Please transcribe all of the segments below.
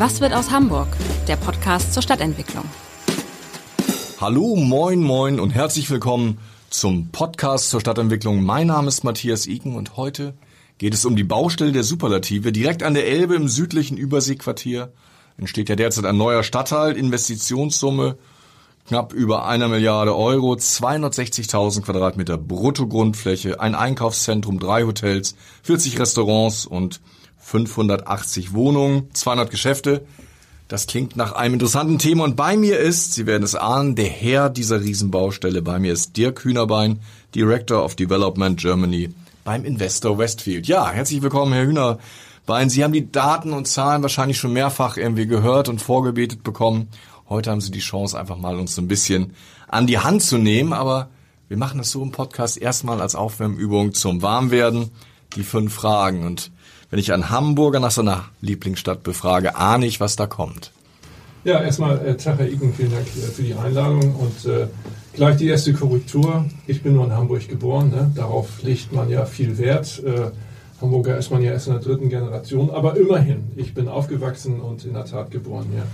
Was wird aus Hamburg? Der Podcast zur Stadtentwicklung. Hallo, moin, moin und herzlich willkommen zum Podcast zur Stadtentwicklung. Mein Name ist Matthias Iken und heute geht es um die Baustelle der Superlative. Direkt an der Elbe im südlichen Überseequartier entsteht ja derzeit ein neuer Stadtteil, Investitionssumme knapp über einer Milliarde Euro, 260.000 Quadratmeter Bruttogrundfläche, ein Einkaufszentrum, drei Hotels, 40 Restaurants und 580 Wohnungen, 200 Geschäfte. Das klingt nach einem interessanten Thema und bei mir ist, Sie werden es ahnen, der Herr dieser Riesenbaustelle. Bei mir ist Dirk Hühnerbein, Director of Development Germany beim Investor Westfield. Ja, herzlich willkommen, Herr Hühnerbein. Sie haben die Daten und Zahlen wahrscheinlich schon mehrfach irgendwie gehört und vorgebetet bekommen. Heute haben Sie die Chance, einfach mal uns so ein bisschen an die Hand zu nehmen. Aber wir machen das so im Podcast erstmal als Aufwärmübung zum Warmwerden. Die fünf Fragen. Und wenn ich einen Hamburger nach seiner Lieblingsstadt befrage, ahne ich, was da kommt. Ja, erstmal, äh, Tag, Herr vielen Dank äh, für die Einladung und äh, gleich die erste Korrektur. Ich bin nur in Hamburg geboren, ne? darauf legt man ja viel Wert. Äh, Hamburger ist man ja erst in der dritten Generation, aber immerhin, ich bin aufgewachsen und in der Tat geboren hier.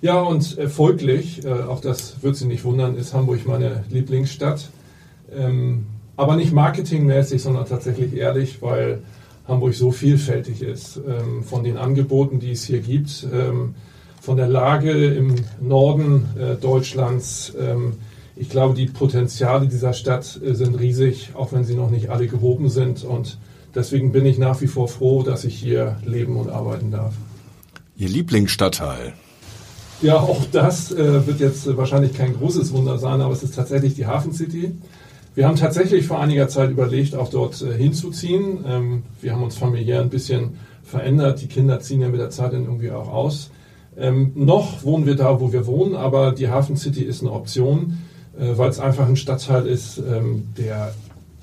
Ja, und äh, folglich, äh, auch das wird Sie nicht wundern, ist Hamburg meine Lieblingsstadt. Ähm, aber nicht marketingmäßig, sondern tatsächlich ehrlich, weil Hamburg so vielfältig ist. Ähm, von den Angeboten, die es hier gibt, ähm, von der Lage im Norden äh, Deutschlands. Ähm, ich glaube, die Potenziale dieser Stadt äh, sind riesig, auch wenn sie noch nicht alle gehoben sind. Und deswegen bin ich nach wie vor froh, dass ich hier leben und arbeiten darf. Ihr Lieblingsstadtteil? Ja, auch das äh, wird jetzt äh, wahrscheinlich kein großes Wunder sein, aber es ist tatsächlich die Hafen City. Wir haben tatsächlich vor einiger Zeit überlegt, auch dort äh, hinzuziehen. Ähm, wir haben uns familiär ein bisschen verändert. Die Kinder ziehen ja mit der Zeit dann irgendwie auch aus. Ähm, noch wohnen wir da, wo wir wohnen, aber die Hafen City ist eine Option, äh, weil es einfach ein Stadtteil ist, ähm, der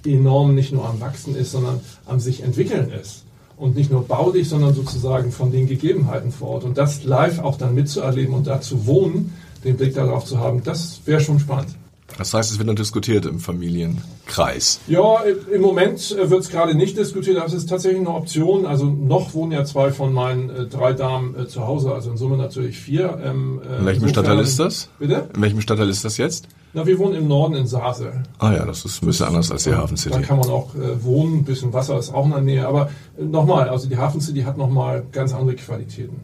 enorm nicht nur am Wachsen ist, sondern am sich entwickeln ist und nicht nur baulich, sondern sozusagen von den Gegebenheiten vor Ort. Und das live auch dann mitzuerleben und da zu wohnen, den Blick darauf zu haben, das wäre schon spannend. Das heißt, es wird noch diskutiert im Familienkreis. Ja, im Moment äh, wird es gerade nicht diskutiert, aber es ist tatsächlich eine Option. Also noch wohnen ja zwei von meinen äh, drei Damen äh, zu Hause, also in Summe natürlich vier. Ähm, äh, in welchem Stadtteil ist das? Bitte? In welchem Stadtteil ist das jetzt? Na, wir wohnen im Norden in Sasel. Ah ja, das ist ein bisschen anders als die Hafen City. Da kann man auch äh, wohnen, ein bisschen Wasser ist auch in der Nähe. Aber äh, nochmal, also die Hafen City hat nochmal ganz andere Qualitäten.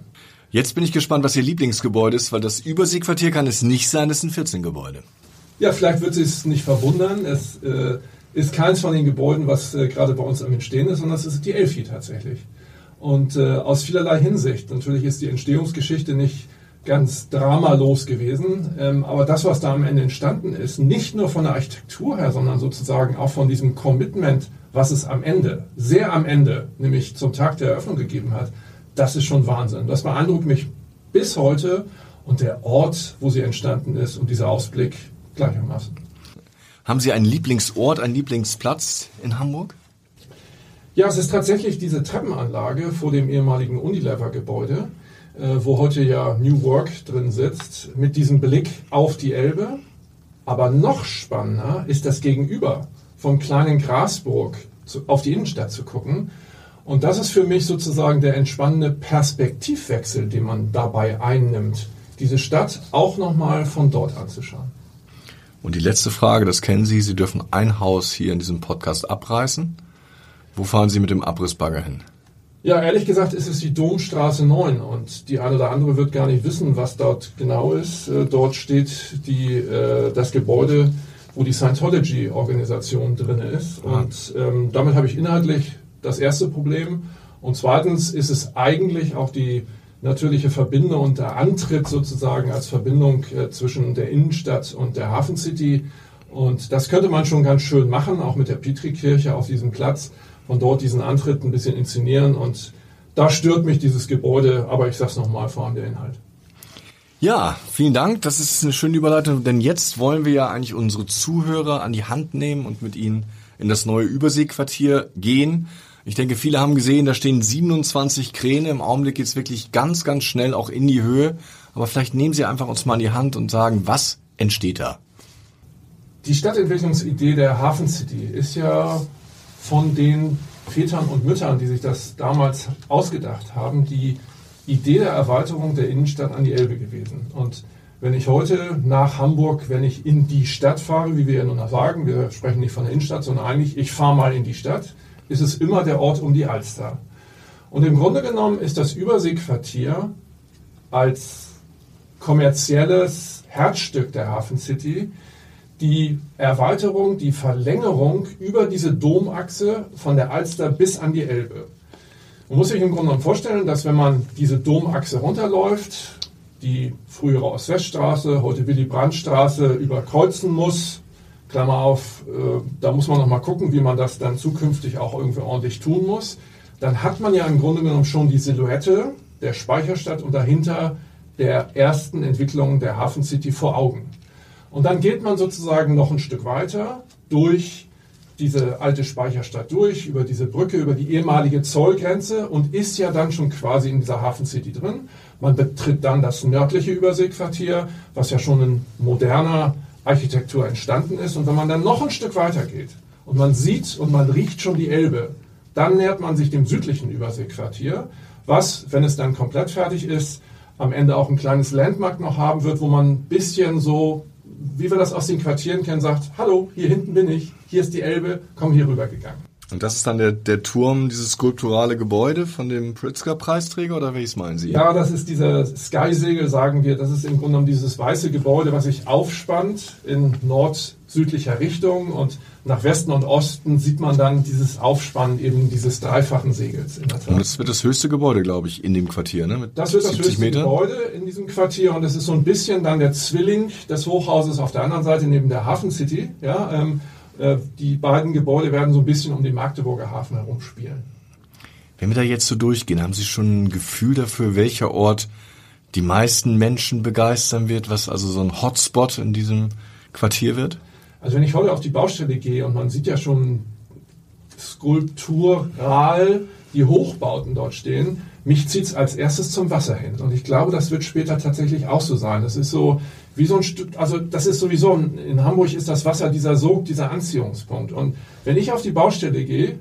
Jetzt bin ich gespannt, was Ihr Lieblingsgebäude ist, weil das Überseequartier kann es nicht sein, das sind 14 Gebäude. Ja, vielleicht wird es nicht verwundern. Es äh, ist keins von den Gebäuden, was äh, gerade bei uns am Entstehen ist, sondern es ist die Elfi tatsächlich. Und äh, aus vielerlei Hinsicht. Natürlich ist die Entstehungsgeschichte nicht ganz dramalos gewesen, ähm, aber das, was da am Ende entstanden ist, nicht nur von der Architektur her, sondern sozusagen auch von diesem Commitment, was es am Ende, sehr am Ende, nämlich zum Tag der Eröffnung gegeben hat, das ist schon Wahnsinn. Das beeindruckt mich bis heute und der Ort, wo sie entstanden ist und dieser Ausblick, gleichermaßen. Haben Sie einen Lieblingsort, einen Lieblingsplatz in Hamburg? Ja, es ist tatsächlich diese Treppenanlage vor dem ehemaligen Unilever-Gebäude, äh, wo heute ja New Work drin sitzt, mit diesem Blick auf die Elbe. Aber noch spannender ist das Gegenüber vom kleinen Grasburg auf die Innenstadt zu gucken. Und das ist für mich sozusagen der entspannende Perspektivwechsel, den man dabei einnimmt, diese Stadt auch nochmal von dort anzuschauen. Und die letzte Frage, das kennen Sie, Sie dürfen ein Haus hier in diesem Podcast abreißen. Wo fahren Sie mit dem Abrissbagger hin? Ja, ehrlich gesagt ist es die Domstraße 9 und die eine oder andere wird gar nicht wissen, was dort genau ist. Äh, dort steht die, äh, das Gebäude, wo die Scientology-Organisation drin ist. Ah. Und ähm, damit habe ich inhaltlich das erste Problem. Und zweitens ist es eigentlich auch die natürliche Verbindung und der Antritt sozusagen als Verbindung äh, zwischen der Innenstadt und der Hafen City. Und das könnte man schon ganz schön machen, auch mit der Petrikirche auf diesem Platz, von dort diesen Antritt ein bisschen inszenieren und da stört mich dieses Gebäude, aber ich sag's nochmal, vor allem der Inhalt. Ja, vielen Dank. Das ist eine schöne Überleitung, denn jetzt wollen wir ja eigentlich unsere Zuhörer an die Hand nehmen und mit ihnen in das neue Überseequartier gehen. Ich denke, viele haben gesehen, da stehen 27 Kräne. Im Augenblick geht's wirklich ganz, ganz schnell auch in die Höhe. Aber vielleicht nehmen Sie einfach uns mal an die Hand und sagen, was entsteht da? Die Stadtentwicklungsidee der Hafen City ist ja von den Vätern und Müttern, die sich das damals ausgedacht haben, die Idee der Erweiterung der Innenstadt an die Elbe gewesen. Und wenn ich heute nach Hamburg, wenn ich in die Stadt fahre, wie wir ja nun sagen, wir sprechen nicht von der Innenstadt, sondern eigentlich, ich fahre mal in die Stadt, ist es immer der Ort um die Alster. Und im Grunde genommen ist das Überseequartier als kommerzielles Herzstück der Hafen City die Erweiterung, die Verlängerung über diese Domachse von der Alster bis an die Elbe. Man muss sich im Grunde genommen vorstellen, dass wenn man diese Domachse runterläuft, die frühere Ost-West-Straße, heute Willy-Brandt-Straße überkreuzen muss, Klammer auf, äh, da muss man nochmal gucken, wie man das dann zukünftig auch irgendwie ordentlich tun muss, dann hat man ja im Grunde genommen schon die Silhouette der Speicherstadt und dahinter der ersten Entwicklung der Hafen City vor Augen. Und dann geht man sozusagen noch ein Stück weiter durch diese alte Speicherstadt durch, über diese Brücke, über die ehemalige Zollgrenze und ist ja dann schon quasi in dieser Hafen City drin. Man betritt dann das nördliche Überseequartier, was ja schon in moderner Architektur entstanden ist. Und wenn man dann noch ein Stück weiter geht und man sieht und man riecht schon die Elbe, dann nähert man sich dem südlichen Überseequartier, was, wenn es dann komplett fertig ist, am Ende auch ein kleines Landmark noch haben wird, wo man ein bisschen so wie wir das aus den Quartieren kennen, sagt, hallo, hier hinten bin ich, hier ist die Elbe, komm hier rüber gegangen. Und das ist dann der, der Turm, dieses skulpturale Gebäude von dem Pritzker-Preisträger oder welches meinen Sie? Ja, das ist dieser Skysegel, sagen wir. Das ist im Grunde genommen dieses weiße Gebäude, was sich aufspannt in nord-südlicher Richtung und nach Westen und Osten sieht man dann dieses Aufspannen eben dieses dreifachen Segels. Und das wird das höchste Gebäude, glaube ich, in dem Quartier, ne? Mit das wird das höchste Meter. Gebäude in diesem Quartier und es ist so ein bisschen dann der Zwilling des Hochhauses auf der anderen Seite neben der Hafen City. Ja, ähm, äh, die beiden Gebäude werden so ein bisschen um den Magdeburger Hafen herumspielen. Wenn wir da jetzt so durchgehen, haben Sie schon ein Gefühl dafür, welcher Ort die meisten Menschen begeistern wird, was also so ein Hotspot in diesem Quartier wird? Also wenn ich heute auf die Baustelle gehe und man sieht ja schon skulptural die Hochbauten dort stehen, mich zieht es als erstes zum Wasser hin. Und ich glaube, das wird später tatsächlich auch so sein. Das ist so wie so ein Stück, also das ist sowieso, in Hamburg ist das Wasser dieser Sog, dieser Anziehungspunkt. Und wenn ich auf die Baustelle gehe,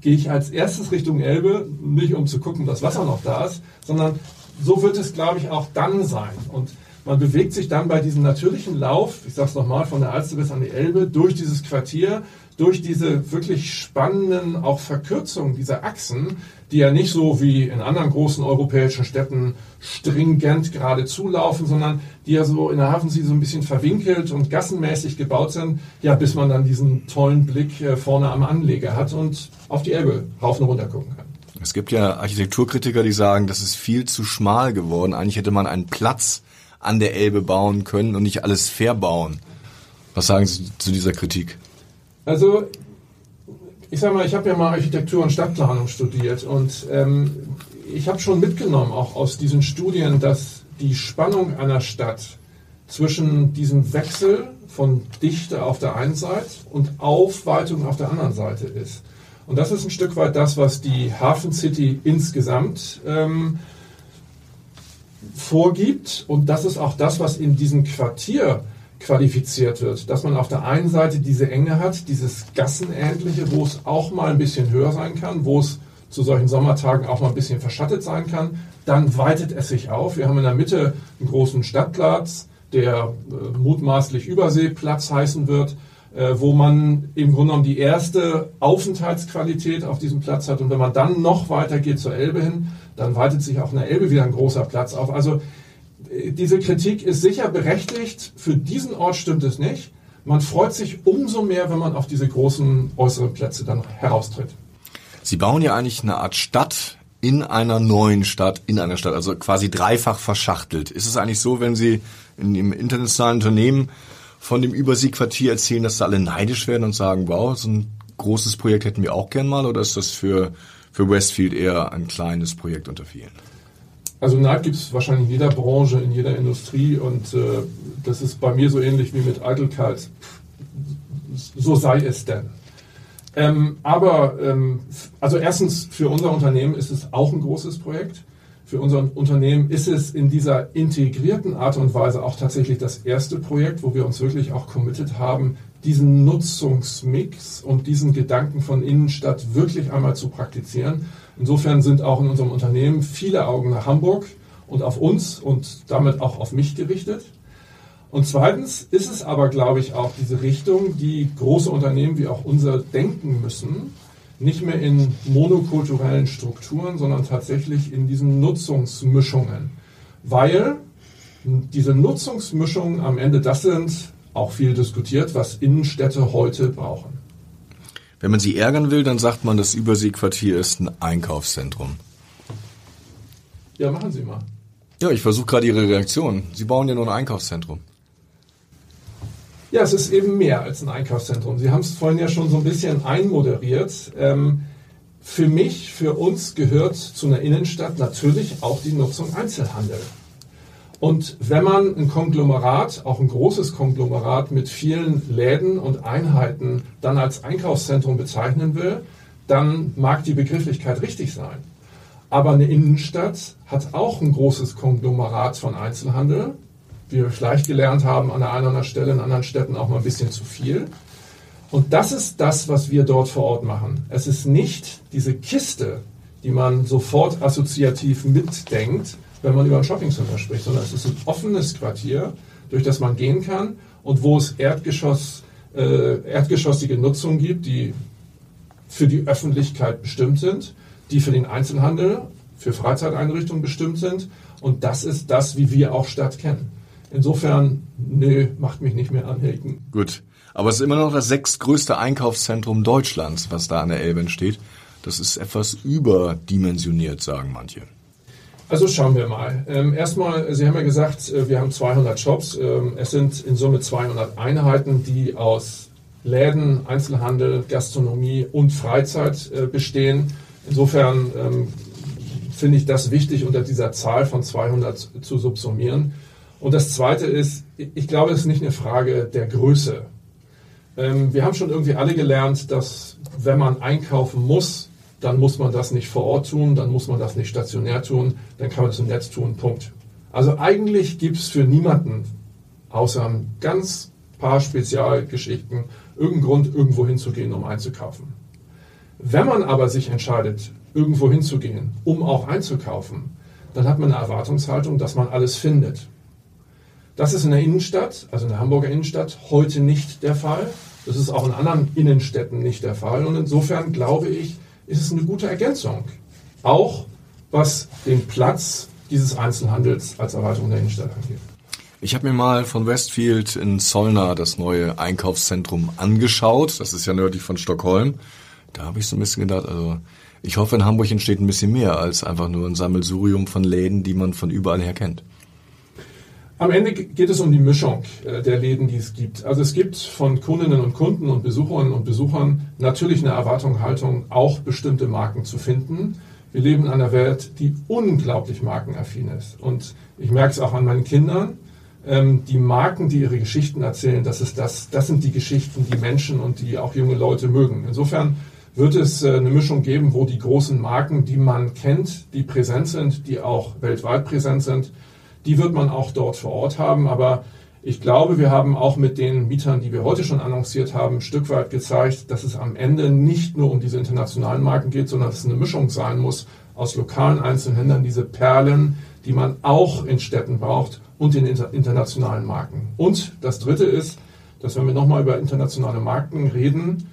gehe ich als erstes Richtung Elbe, nicht um zu gucken, dass Wasser noch da ist, sondern so wird es, glaube ich, auch dann sein. Und man bewegt sich dann bei diesem natürlichen Lauf, ich sage es nochmal, von der Alster bis an die Elbe, durch dieses Quartier, durch diese wirklich spannenden auch Verkürzungen dieser Achsen, die ja nicht so wie in anderen großen europäischen Städten stringent gerade zulaufen, sondern die ja so in der Hafensee so ein bisschen verwinkelt und gassenmäßig gebaut sind, ja, bis man dann diesen tollen Blick äh, vorne am Anleger hat und auf die Elbe rauf und runter gucken kann. Es gibt ja Architekturkritiker, die sagen, das ist viel zu schmal geworden. Eigentlich hätte man einen Platz an der Elbe bauen können und nicht alles verbauen. Was sagen Sie zu dieser Kritik? Also, ich sag mal, ich habe ja mal Architektur und Stadtplanung studiert und ähm, ich habe schon mitgenommen, auch aus diesen Studien, dass die Spannung einer Stadt zwischen diesem Wechsel von Dichte auf der einen Seite und Aufweitung auf der anderen Seite ist. Und das ist ein Stück weit das, was die Hafen City insgesamt ähm, vorgibt. Und das ist auch das, was in diesem Quartier qualifiziert wird. Dass man auf der einen Seite diese Enge hat, dieses Gassenähnliche, wo es auch mal ein bisschen höher sein kann, wo es zu solchen Sommertagen auch mal ein bisschen verschattet sein kann. Dann weitet es sich auf. Wir haben in der Mitte einen großen Stadtplatz, der äh, mutmaßlich Überseeplatz heißen wird, äh, wo man im Grunde genommen die erste Aufenthaltsqualität auf diesem Platz hat. Und wenn man dann noch weiter geht zur Elbe hin, dann weitet sich auch in der Elbe wieder ein großer Platz auf. Also diese Kritik ist sicher berechtigt. Für diesen Ort stimmt es nicht. Man freut sich umso mehr, wenn man auf diese großen äußeren Plätze dann heraustritt. Sie bauen ja eigentlich eine Art Stadt in einer neuen Stadt, in einer Stadt, also quasi dreifach verschachtelt. Ist es eigentlich so, wenn Sie in einem internationalen Unternehmen von dem Überseequartier erzählen, dass da alle neidisch werden und sagen, wow, so ein großes Projekt hätten wir auch gern mal oder ist das für, für Westfield eher ein kleines Projekt unter vielen? Also Neid gibt es wahrscheinlich in jeder Branche, in jeder Industrie und äh, das ist bei mir so ähnlich wie mit Eitelkeit. So sei es denn. Ähm, aber ähm, also erstens für unser Unternehmen ist es auch ein großes Projekt. Für unser Unternehmen ist es in dieser integrierten Art und Weise auch tatsächlich das erste Projekt, wo wir uns wirklich auch committed haben, diesen Nutzungsmix und diesen Gedanken von Innenstadt wirklich einmal zu praktizieren. Insofern sind auch in unserem Unternehmen viele Augen nach Hamburg und auf uns und damit auch auf mich gerichtet. Und zweitens ist es aber, glaube ich, auch diese Richtung, die große Unternehmen wie auch unser denken müssen, nicht mehr in monokulturellen Strukturen, sondern tatsächlich in diesen Nutzungsmischungen. Weil diese Nutzungsmischungen am Ende das sind, auch viel diskutiert, was Innenstädte heute brauchen. Wenn man sie ärgern will, dann sagt man, das Überseequartier ist ein Einkaufszentrum. Ja, machen Sie mal. Ja, ich versuche gerade Ihre Reaktion. Sie bauen ja nur ein Einkaufszentrum. Ja, es ist eben mehr als ein Einkaufszentrum. Sie haben es vorhin ja schon so ein bisschen einmoderiert. Ähm, für mich, für uns gehört zu einer Innenstadt natürlich auch die Nutzung Einzelhandel. Und wenn man ein Konglomerat, auch ein großes Konglomerat mit vielen Läden und Einheiten dann als Einkaufszentrum bezeichnen will, dann mag die Begrifflichkeit richtig sein. Aber eine Innenstadt hat auch ein großes Konglomerat von Einzelhandel, wie wir vielleicht gelernt haben, an der einen oder anderen Stelle in anderen Städten auch mal ein bisschen zu viel. Und das ist das, was wir dort vor Ort machen. Es ist nicht diese Kiste, die man sofort assoziativ mitdenkt, wenn man über ein Shoppingcenter spricht, sondern es ist ein offenes Quartier, durch das man gehen kann und wo es Erdgeschoss, äh, erdgeschossige Nutzung gibt, die für die Öffentlichkeit bestimmt sind, die für den Einzelhandel, für Freizeiteinrichtungen bestimmt sind. Und das ist das, wie wir auch Stadt kennen. Insofern, nö, macht mich nicht mehr anhängen. Gut. Aber es ist immer noch das sechstgrößte Einkaufszentrum Deutschlands, was da an der Elbe entsteht. Das ist etwas überdimensioniert, sagen manche. Also schauen wir mal. Ähm, erstmal, Sie haben ja gesagt, äh, wir haben 200 Shops. Ähm, es sind in Summe 200 Einheiten, die aus Läden, Einzelhandel, Gastronomie und Freizeit äh, bestehen. Insofern ähm, finde ich das wichtig, unter dieser Zahl von 200 zu subsumieren. Und das Zweite ist, ich glaube, es ist nicht eine Frage der Größe. Ähm, wir haben schon irgendwie alle gelernt, dass wenn man einkaufen muss, dann muss man das nicht vor Ort tun, dann muss man das nicht stationär tun, dann kann man das im Netz tun, Punkt. Also eigentlich gibt es für niemanden, außer ein ganz paar Spezialgeschichten, irgendeinen Grund, irgendwo hinzugehen, um einzukaufen. Wenn man aber sich entscheidet, irgendwo hinzugehen, um auch einzukaufen, dann hat man eine Erwartungshaltung, dass man alles findet. Das ist in der Innenstadt, also in der Hamburger Innenstadt, heute nicht der Fall. Das ist auch in anderen Innenstädten nicht der Fall. Und insofern glaube ich, ist es eine gute Ergänzung. Auch was den Platz dieses Einzelhandels als Erweiterung der Innenstadt angeht. Ich habe mir mal von Westfield in Solna das neue Einkaufszentrum angeschaut. Das ist ja nördlich von Stockholm. Da habe ich so ein bisschen gedacht, also ich hoffe, in Hamburg entsteht ein bisschen mehr als einfach nur ein Sammelsurium von Läden, die man von überall her kennt. Am Ende geht es um die Mischung äh, der Läden, die es gibt. Also es gibt von Kundinnen und Kunden und Besucherinnen und Besuchern natürlich eine Erwartung, Haltung, auch bestimmte Marken zu finden. Wir leben in einer Welt, die unglaublich markenaffin ist. Und ich merke es auch an meinen Kindern. Ähm, die Marken, die ihre Geschichten erzählen, das ist das, das sind die Geschichten, die Menschen und die auch junge Leute mögen. Insofern wird es äh, eine Mischung geben, wo die großen Marken, die man kennt, die präsent sind, die auch weltweit präsent sind, die wird man auch dort vor Ort haben. Aber ich glaube, wir haben auch mit den Mietern, die wir heute schon annonciert haben, ein Stück weit gezeigt, dass es am Ende nicht nur um diese internationalen Marken geht, sondern dass es eine Mischung sein muss aus lokalen Einzelhändlern, diese Perlen, die man auch in Städten braucht und den internationalen Marken. Und das Dritte ist, dass wenn wir nochmal über internationale Marken reden,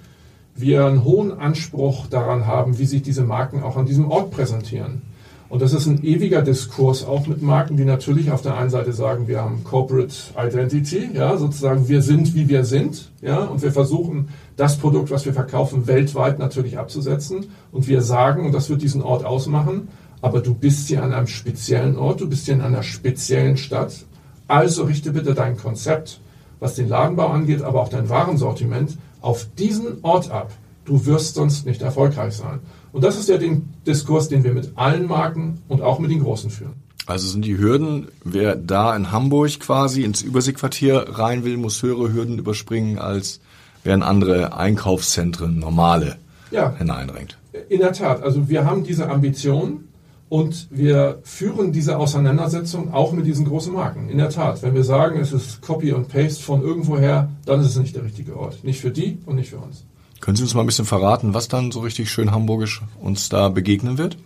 wir einen hohen Anspruch daran haben, wie sich diese Marken auch an diesem Ort präsentieren. Und das ist ein ewiger Diskurs auch mit Marken, die natürlich auf der einen Seite sagen, wir haben Corporate Identity, ja, sozusagen wir sind, wie wir sind, ja, und wir versuchen, das Produkt, was wir verkaufen, weltweit natürlich abzusetzen. Und wir sagen, und das wird diesen Ort ausmachen, aber du bist hier an einem speziellen Ort, du bist hier in einer speziellen Stadt. Also richte bitte dein Konzept, was den Ladenbau angeht, aber auch dein Warensortiment, auf diesen Ort ab. Du wirst sonst nicht erfolgreich sein. Und das ist ja den Diskurs, den wir mit allen Marken und auch mit den Großen führen. Also sind die Hürden, wer da in Hamburg quasi ins Überseequartier rein will, muss höhere Hürden überspringen, als wer in andere Einkaufszentren, normale, ja, hineindringt. In der Tat. Also wir haben diese Ambition und wir führen diese Auseinandersetzung auch mit diesen großen Marken. In der Tat. Wenn wir sagen, es ist Copy und Paste von irgendwoher, dann ist es nicht der richtige Ort. Nicht für die und nicht für uns. Können Sie uns mal ein bisschen verraten, was dann so richtig schön hamburgisch uns da begegnen wird?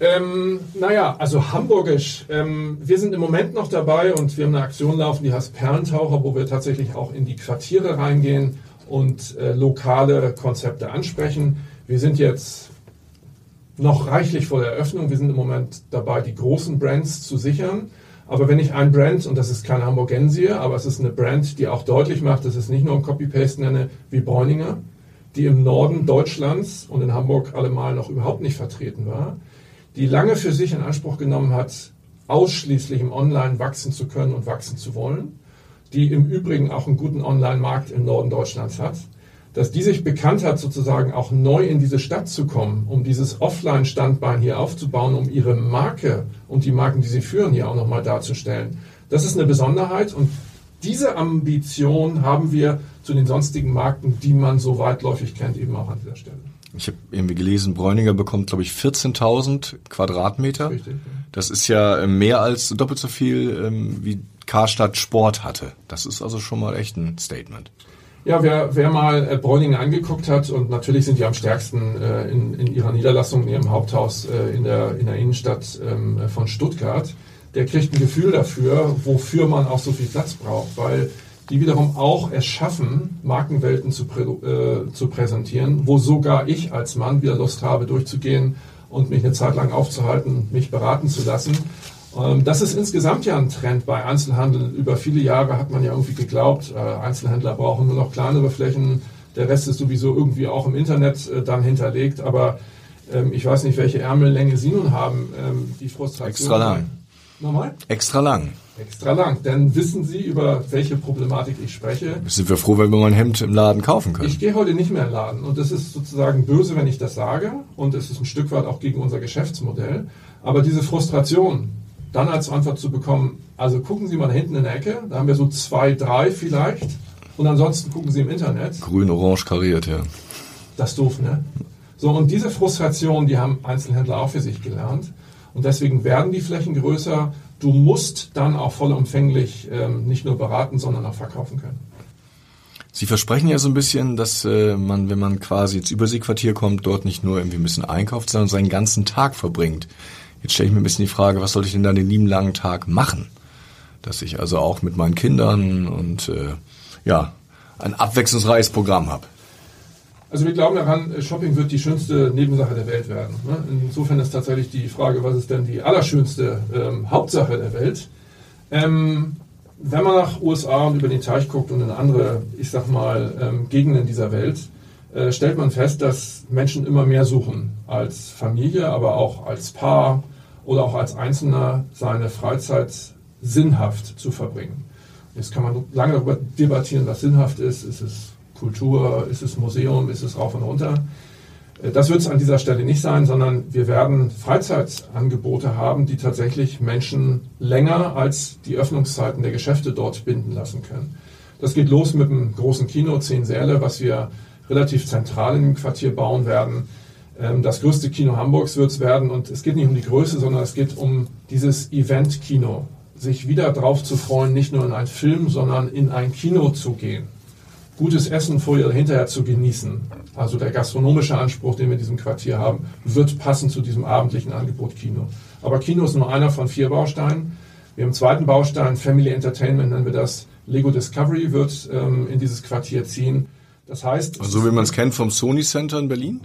Ähm, naja, also hamburgisch. Ähm, wir sind im Moment noch dabei und wir haben eine Aktion laufen, die heißt Perlentaucher, wo wir tatsächlich auch in die Quartiere reingehen und äh, lokale Konzepte ansprechen. Wir sind jetzt noch reichlich vor der Eröffnung. Wir sind im Moment dabei, die großen Brands zu sichern. Aber wenn ich ein Brand, und das ist keine Hamburgensie, aber es ist eine Brand, die auch deutlich macht, dass es nicht nur ein Copy-Paste nenne, wie Bräuninger, die im Norden Deutschlands und in Hamburg allemal noch überhaupt nicht vertreten war, die lange für sich in Anspruch genommen hat, ausschließlich im Online wachsen zu können und wachsen zu wollen, die im Übrigen auch einen guten Online-Markt im Norden Deutschlands hat, dass die sich bekannt hat, sozusagen auch neu in diese Stadt zu kommen, um dieses Offline-Standbein hier aufzubauen, um ihre Marke und die Marken, die sie führen, hier auch nochmal darzustellen. Das ist eine Besonderheit und diese Ambition haben wir zu den sonstigen Marken, die man so weitläufig kennt, eben auch an dieser Stelle. Ich habe irgendwie gelesen, Bräuninger bekommt, glaube ich, 14.000 Quadratmeter. Das, richtig, ja. das ist ja äh, mehr als doppelt so viel, ähm, wie Karstadt Sport hatte. Das ist also schon mal echt ein Statement. Ja, wer, wer mal äh, Bräuningen angeguckt hat, und natürlich sind die am stärksten äh, in, in ihrer Niederlassung, in ihrem Haupthaus äh, in, der, in der Innenstadt ähm, von Stuttgart, der kriegt ein Gefühl dafür, wofür man auch so viel Platz braucht, weil die wiederum auch es schaffen, Markenwelten zu, prä, äh, zu präsentieren, wo sogar ich als Mann wieder Lust habe, durchzugehen und mich eine Zeit lang aufzuhalten, mich beraten zu lassen. Ähm, das ist insgesamt ja ein Trend bei Einzelhandel. Über viele Jahre hat man ja irgendwie geglaubt, äh, Einzelhändler brauchen nur noch kleinere Flächen, der Rest ist sowieso irgendwie auch im Internet äh, dann hinterlegt. Aber ähm, ich weiß nicht, welche Ärmellänge Sie nun haben. Ähm, die Frustration. Extra lang. Nochmal? Extra lang. Extra lang. Denn wissen Sie, über welche Problematik ich spreche? Sind wir froh, wenn wir mal ein Hemd im Laden kaufen können? Ich gehe heute nicht mehr in den Laden. Und das ist sozusagen böse, wenn ich das sage. Und es ist ein Stück weit auch gegen unser Geschäftsmodell. Aber diese Frustration, dann als Antwort zu bekommen, also gucken Sie mal hinten in der Ecke, da haben wir so zwei, drei vielleicht. Und ansonsten gucken Sie im Internet. Grün, orange kariert, ja. Das ist doof, ne? So, und diese Frustration, die haben Einzelhändler auch für sich gelernt. Und deswegen werden die Flächen größer. Du musst dann auch vollumfänglich ähm, nicht nur beraten, sondern auch verkaufen können. Sie versprechen ja so ein bisschen, dass äh, man, wenn man quasi ins Überseequartier kommt, dort nicht nur irgendwie ein bisschen einkauft, sondern seinen ganzen Tag verbringt. Jetzt stelle ich mir ein bisschen die Frage, was soll ich denn da den lieben langen Tag machen? Dass ich also auch mit meinen Kindern und äh, ja, ein abwechslungsreiches Programm habe. Also wir glauben daran, Shopping wird die schönste Nebensache der Welt werden. Ne? Insofern ist tatsächlich die Frage, was ist denn die allerschönste ähm, Hauptsache der Welt? Ähm, wenn man nach USA und über den Teich guckt und in andere, ich sag mal, ähm, Gegenden dieser Welt, äh, stellt man fest, dass Menschen immer mehr suchen als Familie, aber auch als Paar oder auch als Einzelner seine Freizeit sinnhaft zu verbringen. Jetzt kann man lange darüber debattieren, was sinnhaft ist. Ist es Kultur, ist es Museum, ist es rauf und runter? Äh, das wird es an dieser Stelle nicht sein, sondern wir werden Freizeitangebote haben, die tatsächlich Menschen länger als die Öffnungszeiten der Geschäfte dort binden lassen können. Das geht los mit einem großen Kino, zehn Säle, was wir relativ zentral im Quartier bauen werden. Ähm, das größte Kino Hamburgs wird es werden und es geht nicht um die Größe, sondern es geht um dieses Event-Kino. Sich wieder drauf zu freuen, nicht nur in einen Film, sondern in ein Kino zu gehen. Gutes Essen vorher hinterher zu genießen. Also der gastronomische Anspruch, den wir in diesem Quartier haben, wird passen zu diesem abendlichen Angebot Kino. Aber Kino ist nur einer von vier Bausteinen. Wir haben zweiten Baustein, Family Entertainment nennen wir das. Lego Discovery wird ähm, in dieses Quartier ziehen. Das heißt. Also wie man es kennt vom Sony Center in Berlin?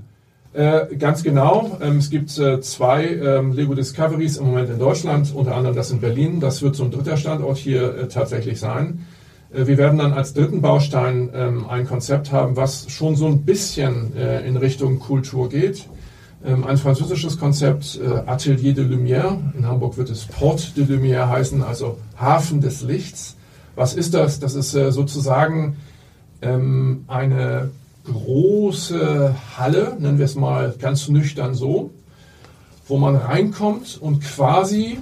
Äh, ganz genau. Ähm, es gibt äh, zwei ähm, Lego Discoveries im Moment in Deutschland, unter anderem das in Berlin. Das wird so ein dritter Standort hier äh, tatsächlich sein. Äh, wir werden dann als dritten Baustein ähm, ein Konzept haben, was schon so ein bisschen äh, in Richtung Kultur geht. Ähm, ein französisches Konzept, Atelier de Lumière. In Hamburg wird es Port de Lumière heißen, also Hafen des Lichts. Was ist das? Das ist sozusagen ähm, eine große Halle, nennen wir es mal ganz nüchtern so, wo man reinkommt und quasi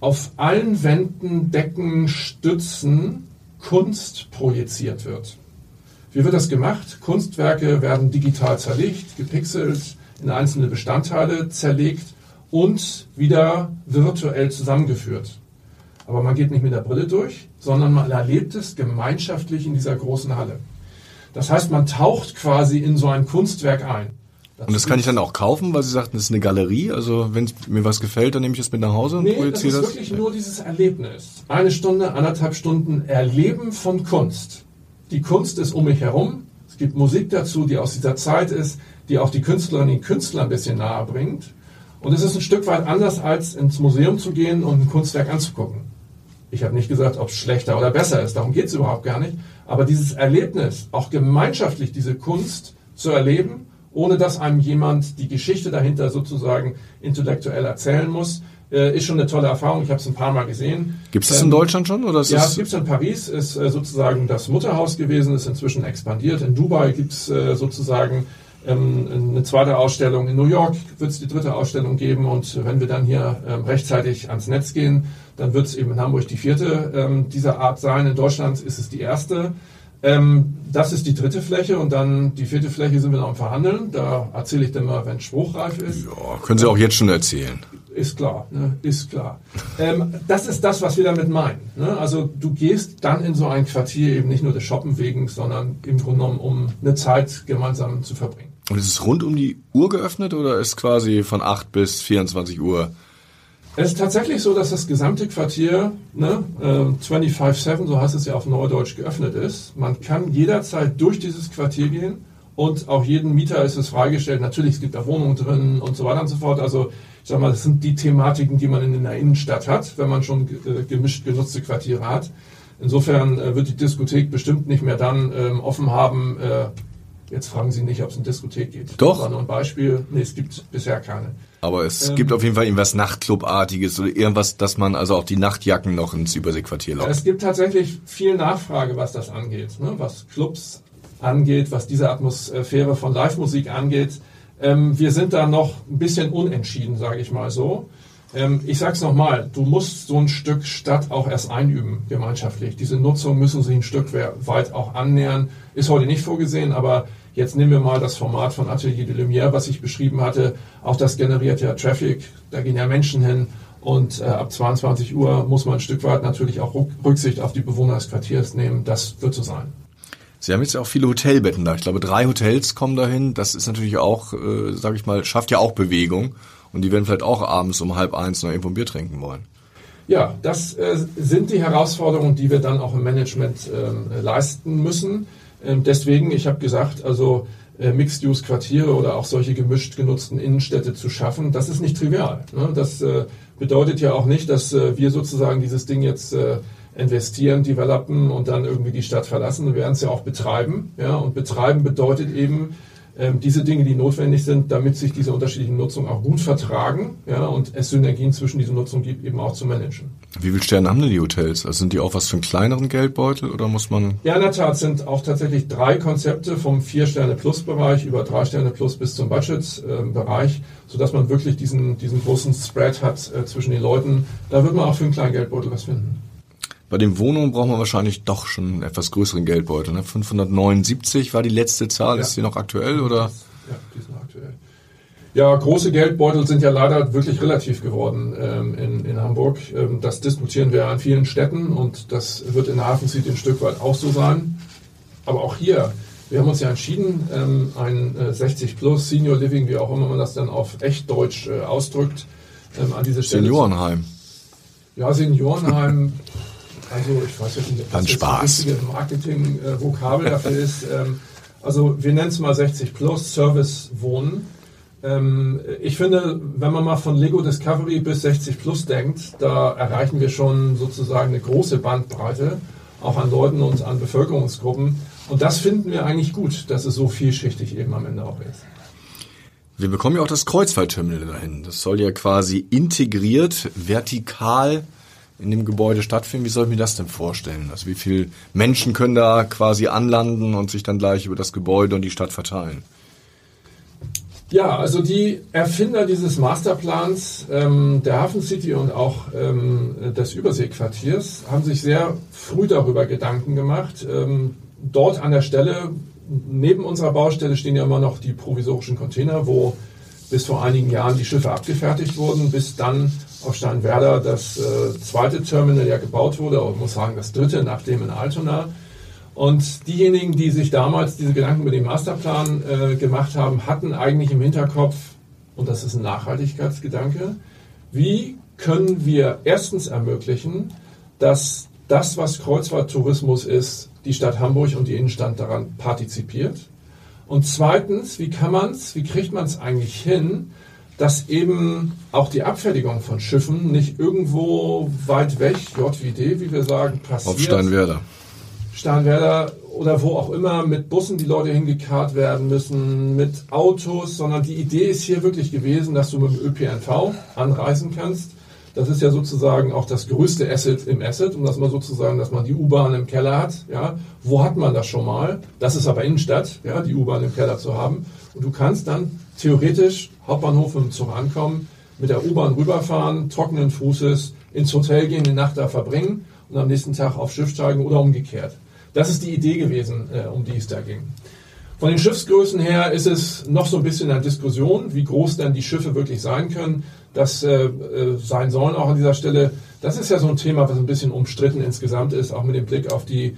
auf allen Wänden, Decken, Stützen Kunst projiziert wird. Wie wird das gemacht? Kunstwerke werden digital zerlegt, gepixelt, in einzelne Bestandteile zerlegt und wieder virtuell zusammengeführt. Aber man geht nicht mit der Brille durch, sondern man erlebt es gemeinschaftlich in dieser großen Halle. Das heißt, man taucht quasi in so ein Kunstwerk ein. und das kann ich dann auch kaufen, weil Sie sagten, das ist eine Galerie. Also wenn mir was gefällt, dann nehme ich es mit nach Hause und nee, projiziere das. das. ist wirklich nur dieses Erlebnis. Eine Stunde, anderthalb Stunden Erleben von Kunst. Die Kunst ist um mich herum. Es gibt Musik dazu, die aus dieser Zeit ist, die auch die Künstlerinnen und Künstler ein bisschen nahe bringt. Und es ist ein Stück weit anders, als ins Museum zu gehen und ein Kunstwerk anzugucken. Ich habe nicht gesagt, ob es schlechter oder besser ist, darum geht es überhaupt gar nicht. Aber dieses Erlebnis, auch gemeinschaftlich diese Kunst zu erleben, ohne dass einem jemand die Geschichte dahinter sozusagen intellektuell erzählen muss, äh, ist schon eine tolle Erfahrung. Ich habe es ein paar Mal gesehen. Gibt es das in Deutschland schon? Oder Ja, es gibt es in Paris, ist äh, sozusagen das Mutterhaus gewesen, ist inzwischen expandiert. In Dubai gibt es äh, sozusagen ähm, eine zweite Ausstellung. In New York wird es die dritte Ausstellung geben und wenn wir dann hier ähm, rechtzeitig ans Netz gehen, dann wird es eben in Hamburg die vierte ähm, dieser Art sein. In Deutschland ist es die erste. Ähm, das ist die dritte Fläche und dann die vierte Fläche sind wir noch am Verhandeln. Da erzähle ich dann mal, wenn es spruchreif ist. ja, können Sie auch jetzt schon erzählen. Ist klar, ne? ist klar. Ähm, das ist das, was wir damit meinen. Ne? Also du gehst dann in so ein Quartier eben nicht nur des Shoppen wegen, sondern im Grunde genommen, um eine Zeit gemeinsam zu verbringen. Und ist es rund um die Uhr geöffnet oder ist quasi von 8 bis 24 Uhr? Es ist tatsächlich so, dass das gesamte Quartier ne, äh, 25-7, so heißt es ja auf Neudeutsch, geöffnet ist. Man kann jederzeit durch dieses Quartier gehen und auch jeden Mieter ist es freigestellt. Natürlich, es gibt da Wohnungen drin und so weiter und so fort. Also ich sag mal, das sind die Thematiken, die man in der Innenstadt hat, wenn man schon äh, gemischt genutzte Quartiere hat. Insofern äh, wird die Diskothek bestimmt nicht mehr dann ähm, offen haben. Äh, jetzt fragen Sie nicht, ob es eine Diskothek geht. Doch. Das war nur ein Beispiel. Nee, es gibt bisher keine. Aber es Ähm. gibt auf jeden Fall irgendwas Nachtclubartiges oder irgendwas, dass man also auch die Nachtjacken noch ins Überseequartier lockt. Es gibt tatsächlich viel Nachfrage, was das angeht, ne? was Clubs angeht, was diese Atmosphäre von Live-Musik angeht. Ähm, wir sind da noch ein bisschen unentschieden, sage ich mal so. Ähm, ich sage es nochmal, du musst so ein Stück Stadt auch erst einüben, gemeinschaftlich. Diese Nutzung müssen sich ein Stück weit auch annähern. Ist heute nicht vorgesehen, aber jetzt nehmen wir mal das Format von Atelier de Lumière, was ich beschrieben hatte. Auch das generiert ja Traffic, da gehen ja Menschen hin. Und äh, ab 22 Uhr muss man ein Stück weit natürlich auch Rücksicht auf die Bewohner des Quartiers nehmen. Das wird so sein. Sie haben jetzt auch viele Hotelbetten da. Ich glaube, drei Hotels kommen dahin. Das ist natürlich auch, äh, sage ich mal, schafft ja auch Bewegung. Und die werden vielleicht auch abends um halb eins noch irgendwo ein Bier trinken wollen. Ja, das äh, sind die Herausforderungen, die wir dann auch im Management ähm, leisten müssen. Ähm, deswegen, ich habe gesagt, also äh, Mixed-Use-Quartiere oder auch solche gemischt genutzten Innenstädte zu schaffen, das ist nicht trivial. Ne? Das äh, bedeutet ja auch nicht, dass äh, wir sozusagen dieses Ding jetzt investieren, developen und dann irgendwie die Stadt verlassen. Wir werden es ja auch betreiben. Ja? Und betreiben bedeutet eben, ähm, diese Dinge, die notwendig sind, damit sich diese unterschiedlichen Nutzungen auch gut vertragen ja, und es Synergien zwischen diesen Nutzungen gibt, eben auch zu managen. Wie viele Sterne haben denn die Hotels? Also sind die auch was für einen kleineren Geldbeutel oder muss man... Ja, in der Tat sind auch tatsächlich drei Konzepte vom Vier-Sterne-Plus-Bereich über drei Sterne Plus bis zum Budget-Bereich, sodass man wirklich diesen, diesen großen Spread hat äh, zwischen den Leuten. Da wird man auch für einen kleinen Geldbeutel was finden. Bei den Wohnungen braucht man wahrscheinlich doch schon einen etwas größeren Geldbeutel. Ne? 579 war die letzte Zahl. Ja. Ist die noch aktuell oder? Ja, die sind aktuell. Ja, große Geldbeutel sind ja leider wirklich relativ geworden ähm, in, in Hamburg. Ähm, das diskutieren wir an vielen Städten und das wird in Hafen City ein Stück weit auch so sein. Aber auch hier, wir haben uns ja entschieden, ähm, ein äh, 60 plus Senior Living, wie auch immer man das dann auf echt Deutsch äh, ausdrückt, ähm, an diese Stelle. Seniorenheim. Ja, Seniorenheim. Also ich weiß jetzt nicht, ob das jetzt Spaß. richtige Marketing-Vokabel dafür ist. Ähm, also wir nennen es mal 60 plus Service Wohnen. Ähm, ich finde, wenn man mal von Lego Discovery bis 60 plus denkt, da erreichen wir schon sozusagen eine große Bandbreite, auch an Leuten und an Bevölkerungsgruppen. Und das finden wir eigentlich gut, dass es so vielschichtig eben am Ende auch ist. Wir bekommen ja auch das Kreuzfahrtterminal dahin. Das soll ja quasi integriert, vertikal in dem Gebäude stattfinden. Wie soll ich mir das denn vorstellen? Also wie viele Menschen können da quasi anlanden und sich dann gleich über das Gebäude und die Stadt verteilen? Ja, also die Erfinder dieses Masterplans ähm, der Hafen City und auch ähm, des Überseequartiers haben sich sehr früh darüber Gedanken gemacht. Ähm, dort an der Stelle, neben unserer Baustelle stehen ja immer noch die provisorischen Container, wo bis vor einigen Jahren die Schiffe abgefertigt wurden, bis dann auf Steinwerder das äh, zweite Terminal ja gebaut wurde, oder muss sagen das dritte nach dem in Altona. Und diejenigen, die sich damals diese Gedanken über den Masterplan äh, gemacht haben, hatten eigentlich im Hinterkopf, und das ist ein Nachhaltigkeitsgedanke, wie können wir erstens ermöglichen, dass das, was Kreuzfahrttourismus ist, die Stadt Hamburg und die Innenstadt daran partizipiert. Und zweitens, wie kann man es, wie kriegt man es eigentlich hin, dass eben auch die Abfertigung von Schiffen nicht irgendwo weit weg, JWD, wie wir sagen, passiert. Auf Steinwerder. Starnwerder oder wo auch immer mit Bussen die Leute hingekarrt werden müssen, mit Autos, sondern die Idee ist hier wirklich gewesen, dass du mit dem ÖPNV anreisen kannst. Das ist ja sozusagen auch das größte Asset im Asset, um das mal sozusagen, dass man die U-Bahn im Keller hat. Ja, wo hat man das schon mal? Das ist aber Innenstadt, ja, die U-Bahn im Keller zu haben. Und du kannst dann theoretisch Hauptbahnhof im Zug ankommen, mit der U-Bahn rüberfahren, trockenen Fußes, ins Hotel gehen, die Nacht da verbringen und am nächsten Tag auf Schiff steigen oder umgekehrt. Das ist die Idee gewesen, äh, um die es da ging. Von den Schiffsgrößen her ist es noch so ein bisschen eine Diskussion, wie groß denn die Schiffe wirklich sein können. Das äh, äh, sein sollen auch an dieser Stelle. Das ist ja so ein Thema, was ein bisschen umstritten insgesamt ist, auch mit dem Blick auf die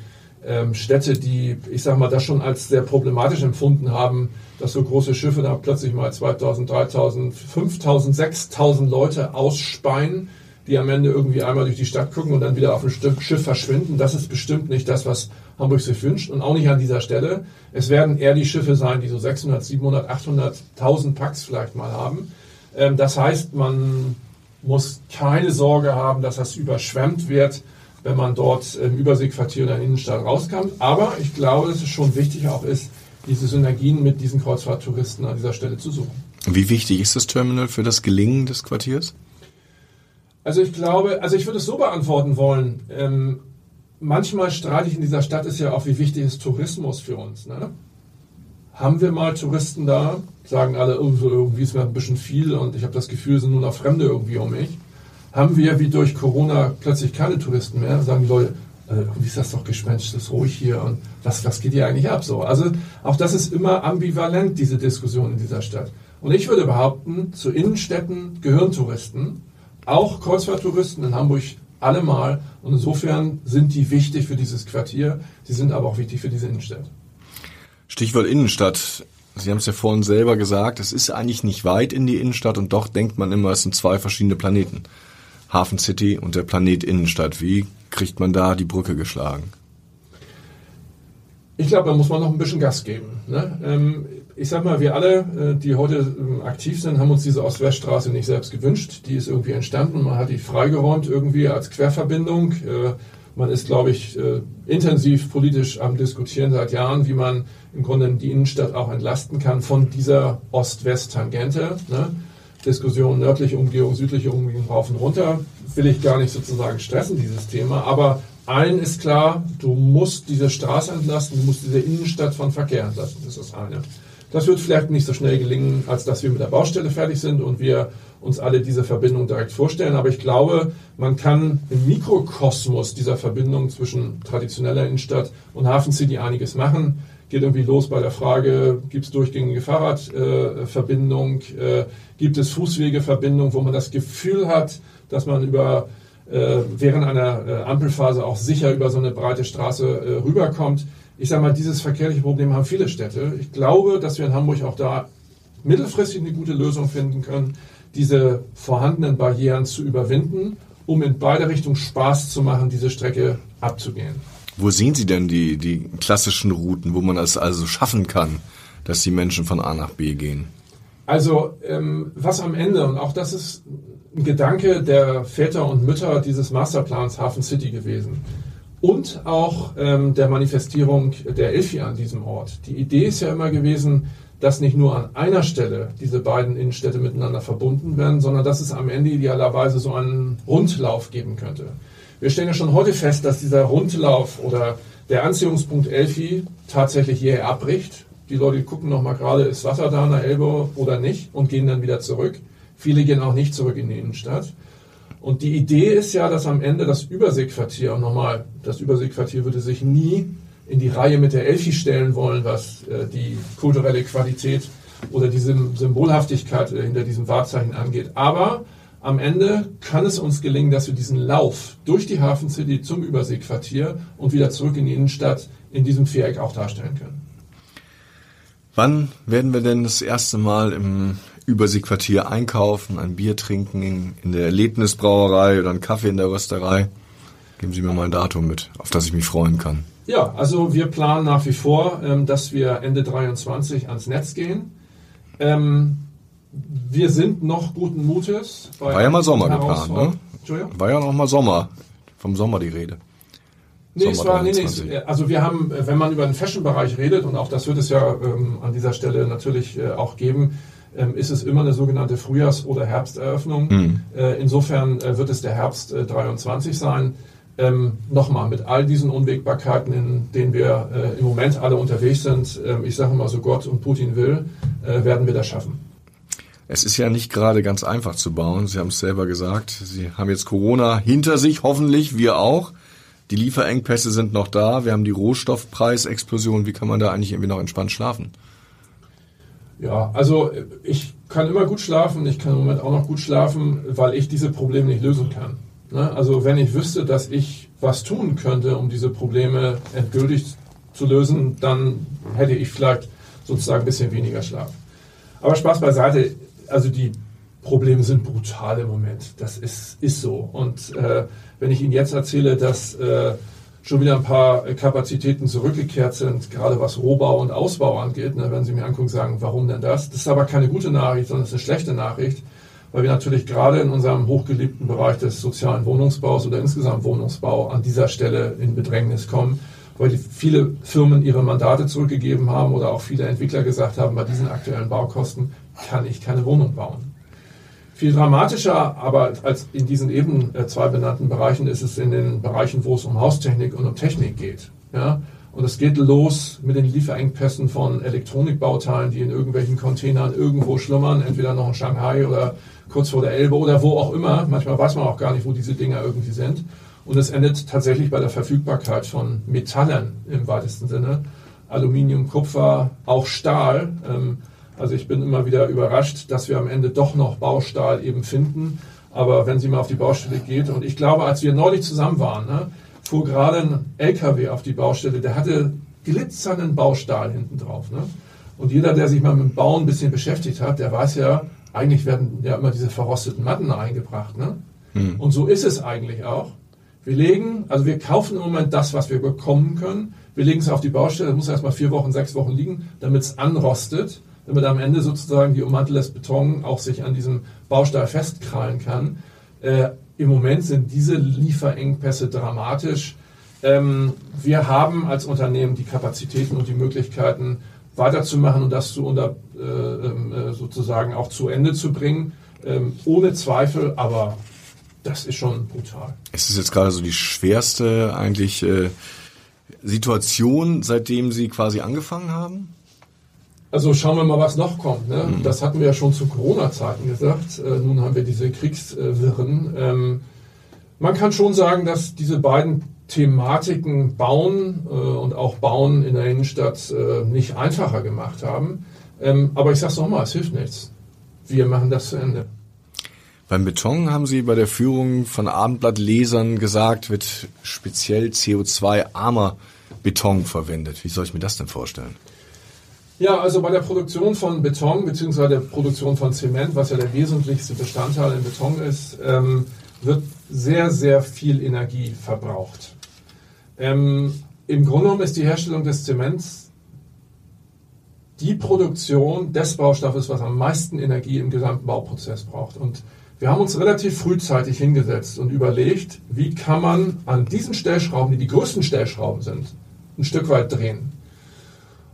Städte, die, ich sag mal, das schon als sehr problematisch empfunden haben, dass so große Schiffe da plötzlich mal 2000, 3000, 5000, 6000 Leute ausspeien die am Ende irgendwie einmal durch die Stadt gucken und dann wieder auf ein Schiff verschwinden. Das ist bestimmt nicht das, was Hamburg sich wünscht und auch nicht an dieser Stelle. Es werden eher die Schiffe sein, die so 600, 700, 800, 1000 Packs vielleicht mal haben. Ähm, das heißt, man muss keine Sorge haben, dass das überschwemmt wird, wenn man dort im Überseequartier in der Innenstadt rauskommt. Aber ich glaube, dass es schon wichtig auch ist, diese Synergien mit diesen Kreuzfahrttouristen an dieser Stelle zu suchen. Wie wichtig ist das Terminal für das Gelingen des Quartiers? Also ich glaube, also ich würde es so beantworten wollen. Ähm, manchmal streitig in dieser Stadt ist ja auch, wie wichtig ist Tourismus für uns. Ne? Haben wir mal Touristen da? Sagen alle, oh, irgendwie ist mir ein bisschen viel und ich habe das Gefühl, es sind nur noch Fremde irgendwie um mich. Haben wir wie durch Corona plötzlich keine Touristen mehr? Sagen die Leute, äh, irgendwie ist das doch gespenst, ist ruhig hier und was, was geht hier eigentlich ab? So, also auch das ist immer ambivalent, diese Diskussion in dieser Stadt. Und ich würde behaupten, zu Innenstädten gehören Touristen auch Kreuzfahrttouristen in Hamburg allemal. Und insofern sind die wichtig für dieses Quartier. Sie sind aber auch wichtig für diese Innenstadt. Stichwort Innenstadt. Sie haben es ja vorhin selber gesagt, es ist eigentlich nicht weit in die Innenstadt und doch denkt man immer, es sind zwei verschiedene Planeten. Hafen City und der Planet Innenstadt. Wie kriegt man da die Brücke geschlagen? Ich glaube, da muss man noch ein bisschen Gas geben. Ne? Ähm, ich sag mal, wir alle, äh, die heute ähm, aktiv sind, haben uns diese Ost-West-Straße nicht selbst gewünscht. Die ist irgendwie entstanden. Man hat die freigeräumt irgendwie als Querverbindung. Äh, man ist, glaube ich, äh, intensiv politisch am Diskutieren seit Jahren, wie man im Grunde die Innenstadt auch entlasten kann von dieser Ost-West-Tangente. Diskussion nördliche Umgehung, südliche Umgehung rauf und runter. Will ich gar nicht sozusagen stressen, dieses Thema. Aber allen ist klar, du musst diese Straße entlasten, du musst diese Innenstadt von Verkehr entlasten. Das ist das eine. Das wird vielleicht nicht so schnell gelingen, als dass wir mit der Baustelle fertig sind und wir uns alle diese Verbindung direkt vorstellen. Aber ich glaube, man kann im Mikrokosmos dieser Verbindung zwischen traditioneller Innenstadt und Hafen City einiges machen. Geht irgendwie los bei der Frage, gibt es durchgängige Fahrradverbindung, äh, äh, gibt es Fußwegeverbindung, wo man das Gefühl hat, dass man über äh, während einer äh, Ampelphase auch sicher über so eine breite Straße äh, rüberkommt ich sage mal, dieses verkehrliche Problem haben viele Städte. Ich glaube, dass wir in Hamburg auch da mittelfristig eine gute Lösung finden können, diese vorhandenen Barrieren zu überwinden, um in beide Richtungen Spaß zu machen, diese Strecke abzugehen. Wo sehen Sie denn die, die klassischen Routen, wo man es also schaffen kann, dass die Menschen von A nach B gehen? Also ähm, was am Ende, und auch das ist ein Gedanke der Väter und Mütter dieses Masterplans Hafen City gewesen, und auch ähm, der Manifestierung der Elfi an diesem Ort. Die Idee ist ja immer gewesen, dass nicht nur an einer Stelle diese beiden Innenstädte miteinander verbunden werden, sondern dass es am Ende idealerweise so einen Rundlauf geben könnte. Wir stellen ja schon heute fest, dass dieser Rundlauf oder der Anziehungspunkt Elfi tatsächlich hierher abbricht. Die Leute gucken noch mal gerade, ist Wasser da an der Elbe oder nicht und gehen dann wieder zurück. Viele gehen auch nicht zurück in die Innenstadt. Und die Idee ist ja, dass am Ende das Überseequartier, und nochmal, das Überseequartier würde sich nie in die Reihe mit der Elfi stellen wollen, was äh, die kulturelle Qualität oder die Symbolhaftigkeit äh, hinter diesem Wahrzeichen angeht. Aber am Ende kann es uns gelingen, dass wir diesen Lauf durch die Hafen City zum Überseequartier und wieder zurück in die Innenstadt in diesem Viereck auch darstellen können. Wann werden wir denn das erste Mal im Überseequartier einkaufen, ein Bier trinken in, in der Erlebnisbrauerei oder einen Kaffee in der Rösterei? Geben Sie mir mal ein Datum mit, auf das ich mich freuen kann. Ja, also wir planen nach wie vor, ähm, dass wir Ende 23 ans Netz gehen. Ähm, wir sind noch guten Mutes. War ja mal Sommer geplant, ne? War ja noch mal Sommer. Vom Sommer die Rede. Nee, es war, nee, nee, also wir haben, wenn man über den Fashion-Bereich redet, und auch das wird es ja ähm, an dieser Stelle natürlich äh, auch geben, ähm, ist es immer eine sogenannte Frühjahrs- oder Herbsteröffnung. Mhm. Äh, insofern äh, wird es der Herbst äh, 23 sein ähm, nochmal mit all diesen Unwägbarkeiten, in denen wir äh, im Moment alle unterwegs sind, äh, ich sage mal so Gott und Putin will, äh, werden wir das schaffen. Es ist ja nicht gerade ganz einfach zu bauen. Sie haben es selber gesagt. Sie haben jetzt Corona hinter sich, hoffentlich, wir auch. Die Lieferengpässe sind noch da. Wir haben die Rohstoffpreisexplosion. Wie kann man da eigentlich irgendwie noch entspannt schlafen? Ja, also ich kann immer gut schlafen. Ich kann im Moment auch noch gut schlafen, weil ich diese Probleme nicht lösen kann. Ne? Also wenn ich wüsste, dass ich was tun könnte, um diese Probleme endgültig zu lösen, dann hätte ich vielleicht sozusagen ein bisschen weniger Schlaf. Aber Spaß beiseite, also die Probleme sind brutal im Moment. Das ist, ist so. Und äh, wenn ich Ihnen jetzt erzähle, dass äh, schon wieder ein paar Kapazitäten zurückgekehrt sind, gerade was Rohbau und Ausbau angeht, ne, wenn Sie mir angucken, sagen, warum denn das? Das ist aber keine gute Nachricht, sondern es ist eine schlechte Nachricht weil wir natürlich gerade in unserem hochgeliebten Bereich des sozialen Wohnungsbaus oder insgesamt Wohnungsbau an dieser Stelle in Bedrängnis kommen, weil viele Firmen ihre Mandate zurückgegeben haben oder auch viele Entwickler gesagt haben, bei diesen aktuellen Baukosten kann ich keine Wohnung bauen. Viel dramatischer aber als in diesen eben äh, zwei benannten Bereichen ist es in den Bereichen, wo es um Haustechnik und um Technik geht. Ja? Und es geht los mit den Lieferengpässen von Elektronikbauteilen, die in irgendwelchen Containern irgendwo schlummern, entweder noch in Shanghai oder kurz vor der Elbe oder wo auch immer. Manchmal weiß man auch gar nicht, wo diese Dinger irgendwie sind. Und es endet tatsächlich bei der Verfügbarkeit von Metallen im weitesten Sinne. Aluminium, Kupfer, auch Stahl. Ähm, also ich bin immer wieder überrascht, dass wir am Ende doch noch Baustahl eben finden. Aber wenn Sie mal auf die Baustelle geht, und ich glaube, als wir neulich zusammen waren, ne, fuhr gerade ein LKW auf die Baustelle, der hatte glitzernden Baustahl hinten drauf. Ne? Und jeder, der sich mal mit dem Bauen ein bisschen beschäftigt hat, der weiß ja, eigentlich werden ja immer diese verrosteten Matten eingebracht. Ne? Hm. Und so ist es eigentlich auch. Wir legen, also wir kaufen im Moment das, was wir bekommen können. Wir legen es auf die Baustelle, das muss erstmal vier Wochen, sechs Wochen liegen, damit es anrostet, damit am Ende sozusagen die Ummantel des Beton auch sich an diesem Baustahl festkrallen kann. Äh, Im Moment sind diese Lieferengpässe dramatisch. Ähm, wir haben als Unternehmen die Kapazitäten und die Möglichkeiten, weiterzumachen und das zu unter, äh, ähm, äh, sozusagen auch zu Ende zu bringen. Ähm, ohne Zweifel, aber das ist schon brutal. Ist es jetzt gerade so die schwerste eigentlich äh, Situation, seitdem Sie quasi angefangen haben? Also schauen wir mal, was noch kommt. Ne? Mhm. Das hatten wir ja schon zu Corona-Zeiten gesagt. Äh, nun haben wir diese Kriegswirren. Ähm, man kann schon sagen, dass diese beiden Thematiken Bauen äh, und auch Bauen in der Innenstadt äh, nicht einfacher gemacht haben. Ähm, aber ich sage es nochmal, es hilft nichts. Wir machen das zu Ende. Beim Beton haben Sie bei der Führung von Abendblattlesern gesagt, wird speziell CO2-armer Beton verwendet. Wie soll ich mir das denn vorstellen? Ja, also bei der Produktion von Beton bzw. der Produktion von Zement, was ja der wesentlichste Bestandteil im Beton ist, ähm, wird sehr, sehr viel Energie verbraucht. Ähm, Im Grunde genommen ist die Herstellung des Zements die Produktion des Baustoffes, was am meisten Energie im gesamten Bauprozess braucht. Und wir haben uns relativ frühzeitig hingesetzt und überlegt, wie kann man an diesen Stellschrauben, die die größten Stellschrauben sind, ein Stück weit drehen.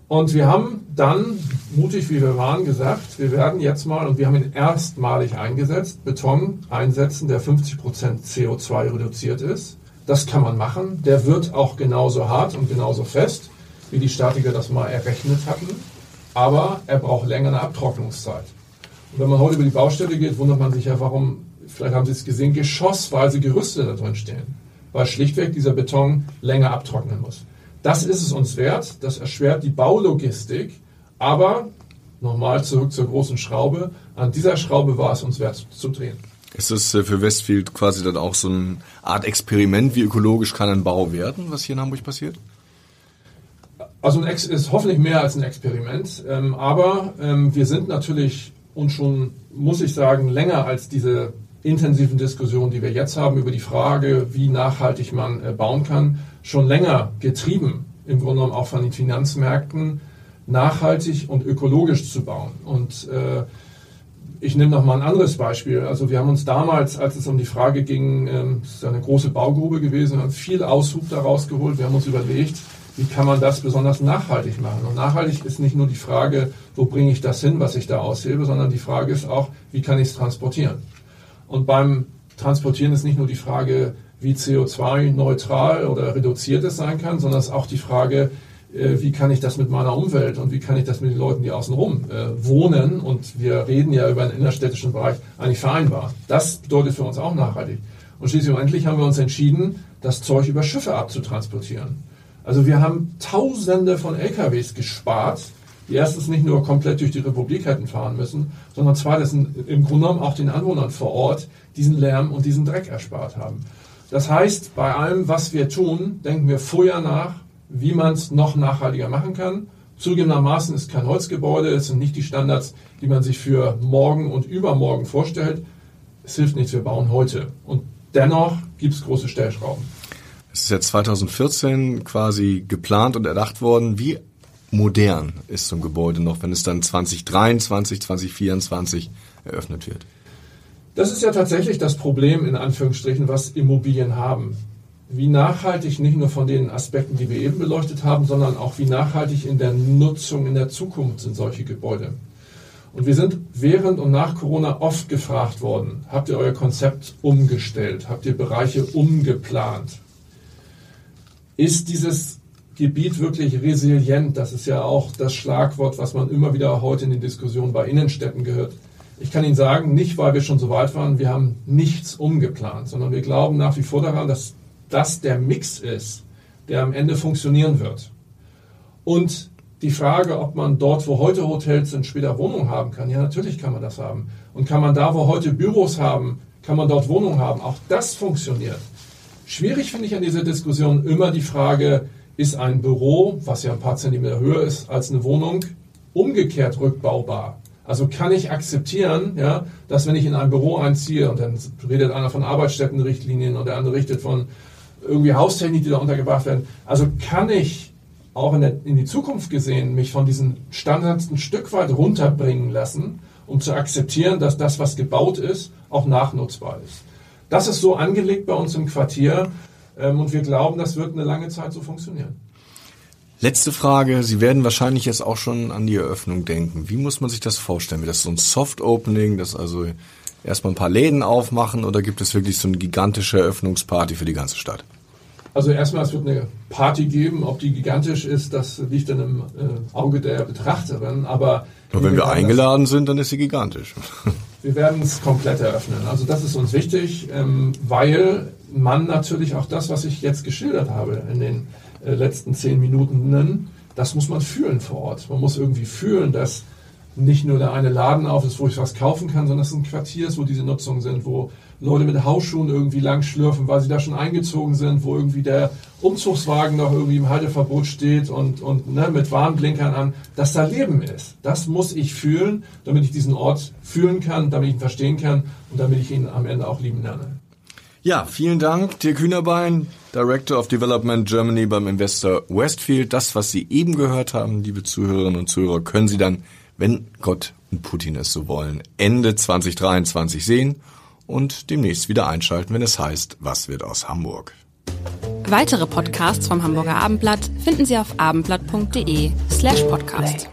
Und wir haben dann, mutig wie wir waren, gesagt, wir werden jetzt mal, und wir haben ihn erstmalig eingesetzt, Beton einsetzen, der 50 Prozent CO2 reduziert ist. Das kann man machen. Der wird auch genauso hart und genauso fest, wie die Statiker das mal errechnet hatten. Aber er braucht länger eine Abtrocknungszeit. Und wenn man heute über die Baustelle geht, wundert man sich ja, warum, vielleicht haben Sie es gesehen, geschossweise Gerüste da drin stehen. Weil schlichtweg dieser Beton länger abtrocknen muss. Das ist es uns wert. Das erschwert die Baulogistik. Aber nochmal zurück zur großen Schraube. An dieser Schraube war es uns wert zu drehen. Ist das äh, für Westfield quasi dann auch so eine Art Experiment, wie ökologisch kann ein Bau werden, was hier in Hamburg passiert? Also ein Ex ist hoffentlich mehr als ein Experiment, ähm, aber ähm, wir sind natürlich und schon, muss ich sagen, länger als diese intensiven Diskussionen, die wir jetzt haben über die Frage, wie nachhaltig man äh, bauen kann, schon länger getrieben, im Grunde genommen auch von den Finanzmärkten, nachhaltig und ökologisch zu bauen. Und äh, ich nehme noch mal ein anderes Beispiel. Also wir haben uns damals, als es um die Frage ging, ähm, es ist eine große Baugrube gewesen, haben viel Aushub daraus geholt. Wir haben uns überlegt, wie kann man das besonders nachhaltig machen? Und nachhaltig ist nicht nur die Frage, wo bringe ich das hin, was ich da aushebe, sondern die Frage ist auch, wie kann ich es transportieren? Und beim Transportieren ist nicht nur die Frage, wie CO2-neutral oder reduziert es sein kann, sondern es ist auch die Frage, äh, wie kann ich das mit meiner Umwelt und wie kann ich das mit den Leuten, die außenrum äh, wohnen, und wir reden ja über einen innerstädtischen Bereich, eigentlich vereinbar. Das bedeutet für uns auch nachhaltig. Und schließlich und endlich haben wir uns entschieden, das Zeug über Schiffe abzutransportieren. Also wir haben Tausende von LKWs gespart, erstens nicht nur komplett durch die Republik hätten fahren müssen, sondern zweitens im Grunde genommen auch den Anwohnern vor Ort diesen Lärm und diesen Dreck erspart haben. Das heißt, bei allem, was wir tun, denken wir vorher nach, wie man es noch nachhaltiger machen kann. Zugegebenermaßen ist kein Holzgebäude, es sind nicht die Standards, die man sich für morgen und übermorgen vorstellt. Es hilft nichts, wir bauen heute. Und dennoch gibt es große Stellschrauben. Es ist ja 2014 quasi geplant und erdacht worden. Wie modern ist so ein Gebäude noch, wenn es dann 2023, 2024 eröffnet wird? Das ist ja tatsächlich das Problem, in Anführungsstrichen, was Immobilien haben. Wie nachhaltig nicht nur von den Aspekten, die wir eben beleuchtet haben, sondern auch wie nachhaltig in der Nutzung in der Zukunft sind solche Gebäude. Und wir sind während und nach Corona oft gefragt worden, habt ihr euer Konzept umgestellt? Habt ihr Bereiche umgeplant? Ist dieses Gebiet wirklich resilient? Das ist ja auch das Schlagwort, was man immer wieder heute in den Diskussionen bei Innenstädten gehört. Ich kann Ihnen sagen, nicht weil wir schon so weit waren, wir haben nichts umgeplant, sondern wir glauben nach wie vor daran, dass das der Mix ist, der am Ende funktionieren wird. Und die Frage, ob man dort, wo heute Hotels sind, später Wohnungen haben kann, ja, natürlich kann man das haben. Und kann man da, wo heute Büros haben, kann man dort Wohnungen haben. Auch das funktioniert. Schwierig finde ich an dieser Diskussion immer die Frage, ist ein Büro, was ja ein paar Zentimeter höher ist als eine Wohnung, umgekehrt rückbaubar? Also kann ich akzeptieren, ja, dass wenn ich in ein Büro einziehe und dann redet einer von Arbeitsstättenrichtlinien und der andere richtet von irgendwie Haustechnik, die da untergebracht werden. Also kann ich auch in, der, in die Zukunft gesehen mich von diesen Standards ein Stück weit runterbringen lassen, um zu akzeptieren, dass das, was gebaut ist, auch nachnutzbar ist. Das ist so angelegt bei uns im Quartier und wir glauben, das wird eine lange Zeit so funktionieren. Letzte Frage. Sie werden wahrscheinlich jetzt auch schon an die Eröffnung denken. Wie muss man sich das vorstellen? Wird das so ein Soft Opening, das also erstmal ein paar Läden aufmachen oder gibt es wirklich so eine gigantische Eröffnungsparty für die ganze Stadt? Also erstmal, es wird eine Party geben. Ob die gigantisch ist, das liegt dann im äh, Auge der Betrachterin. Aber Nur wenn wir eingeladen sind, dann ist sie gigantisch. Wir werden es komplett eröffnen. Also das ist uns wichtig, ähm, weil man natürlich auch das, was ich jetzt geschildert habe in den äh, letzten zehn Minuten, das muss man fühlen vor Ort. Man muss irgendwie fühlen, dass nicht nur der eine Laden auf ist, wo ich was kaufen kann, sondern es ein Quartier ist, wo diese Nutzungen sind, wo Leute mit Hausschuhen irgendwie lang schlürfen, weil sie da schon eingezogen sind, wo irgendwie der Umzugswagen noch irgendwie im Halteverbot steht und, und ne, mit Warnblinkern an, dass da Leben ist. Das muss ich fühlen, damit ich diesen Ort fühlen kann, damit ich ihn verstehen kann und damit ich ihn am Ende auch lieben lerne. Ja, vielen Dank, Dirk Hühnerbein, Director of Development Germany beim Investor Westfield. Das, was Sie eben gehört haben, liebe Zuhörerinnen und Zuhörer, können Sie dann, wenn Gott und Putin es so wollen, Ende 2023 sehen und demnächst wieder einschalten, wenn es heißt, was wird aus Hamburg? Weitere Podcasts vom Hamburger Abendblatt finden Sie auf abendblatt.de slash podcast.